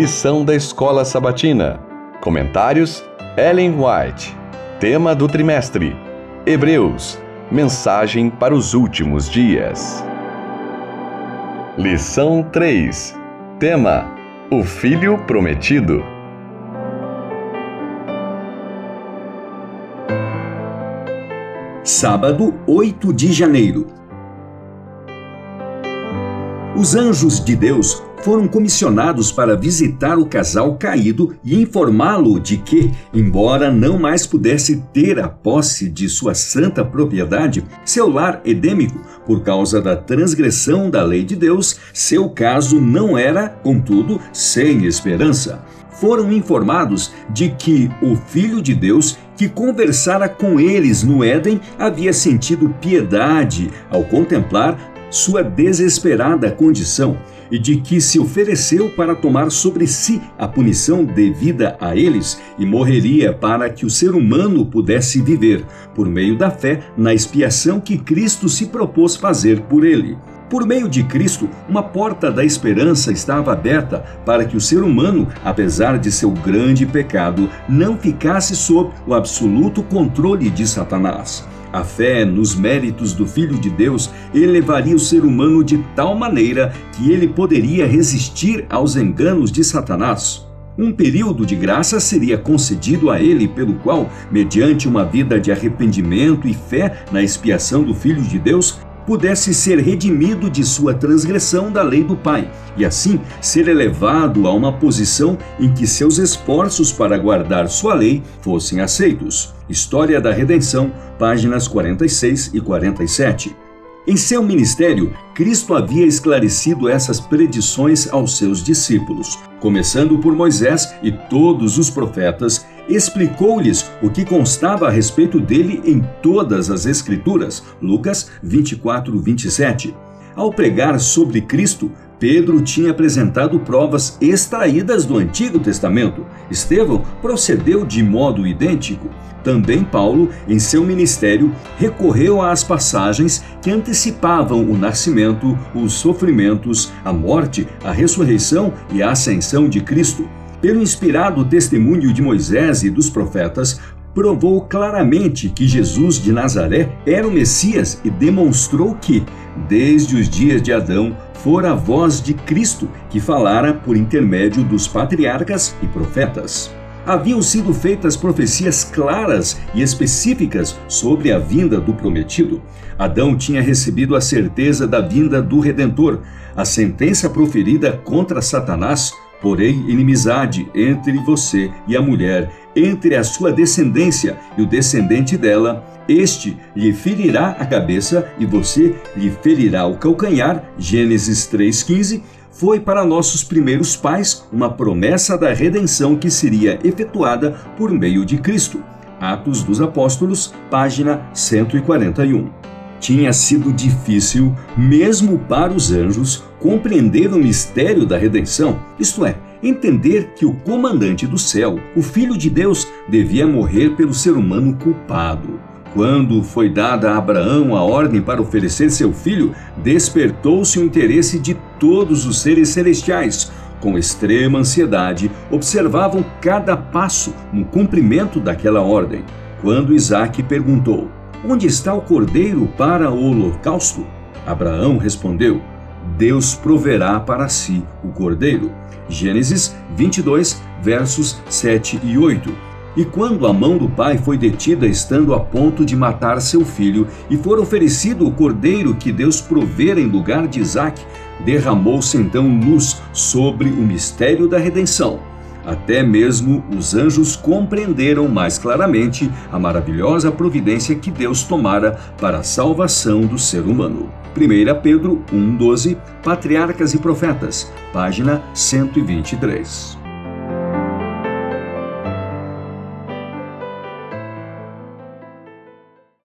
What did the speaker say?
Lição da Escola Sabatina. Comentários: Ellen White. Tema do trimestre: Hebreus. Mensagem para os últimos dias. Lição 3. Tema: O Filho Prometido. Sábado, 8 de janeiro. Os anjos de Deus foram comissionados para visitar o casal caído e informá-lo de que, embora não mais pudesse ter a posse de sua santa propriedade, seu lar edêmico, por causa da transgressão da lei de Deus, seu caso não era, contudo, sem esperança. Foram informados de que o Filho de Deus que conversara com eles no Éden havia sentido piedade ao contemplar sua desesperada condição e de que se ofereceu para tomar sobre si a punição devida a eles e morreria para que o ser humano pudesse viver, por meio da fé, na expiação que Cristo se propôs fazer por ele. Por meio de Cristo, uma porta da esperança estava aberta para que o ser humano, apesar de seu grande pecado, não ficasse sob o absoluto controle de Satanás. A fé nos méritos do Filho de Deus elevaria o ser humano de tal maneira que ele poderia resistir aos enganos de Satanás. Um período de graça seria concedido a ele, pelo qual, mediante uma vida de arrependimento e fé na expiação do Filho de Deus, pudesse ser redimido de sua transgressão da lei do Pai, e assim ser elevado a uma posição em que seus esforços para guardar sua lei fossem aceitos. História da Redenção, páginas 46 e 47. Em seu ministério, Cristo havia esclarecido essas predições aos seus discípulos, começando por Moisés e todos os profetas, explicou-lhes o que constava a respeito dele em todas as Escrituras. Lucas 24, 27. Ao pregar sobre Cristo, Pedro tinha apresentado provas extraídas do Antigo Testamento. Estevão procedeu de modo idêntico. Também Paulo, em seu ministério, recorreu às passagens que antecipavam o nascimento, os sofrimentos, a morte, a ressurreição e a ascensão de Cristo pelo inspirado testemunho de Moisés e dos profetas, provou claramente que Jesus de Nazaré era o Messias e demonstrou que, desde os dias de Adão, fora a voz de Cristo que falara por intermédio dos patriarcas e profetas. Haviam sido feitas profecias claras e específicas sobre a vinda do prometido. Adão tinha recebido a certeza da vinda do Redentor. A sentença proferida contra Satanás Porém, inimizade entre você e a mulher, entre a sua descendência e o descendente dela, este lhe ferirá a cabeça e você lhe ferirá o calcanhar. Gênesis 3,15 foi para nossos primeiros pais uma promessa da redenção que seria efetuada por meio de Cristo. Atos dos Apóstolos, página 141. Tinha sido difícil, mesmo para os anjos, compreender o mistério da redenção, isto é, entender que o comandante do céu, o Filho de Deus, devia morrer pelo ser humano culpado. Quando foi dada a Abraão a ordem para oferecer seu filho, despertou-se o interesse de todos os seres celestiais. Com extrema ansiedade, observavam cada passo no cumprimento daquela ordem. Quando Isaac perguntou: Onde está o cordeiro para o holocausto? Abraão respondeu: Deus proverá para si o cordeiro. Gênesis 22, versos 7 e 8. E quando a mão do pai foi detida, estando a ponto de matar seu filho, e for oferecido o cordeiro que Deus provera em lugar de Isaque, derramou-se então luz sobre o mistério da redenção. Até mesmo os anjos compreenderam mais claramente a maravilhosa providência que Deus tomara para a salvação do ser humano. 1 Pedro 1,12, Patriarcas e Profetas, página 123.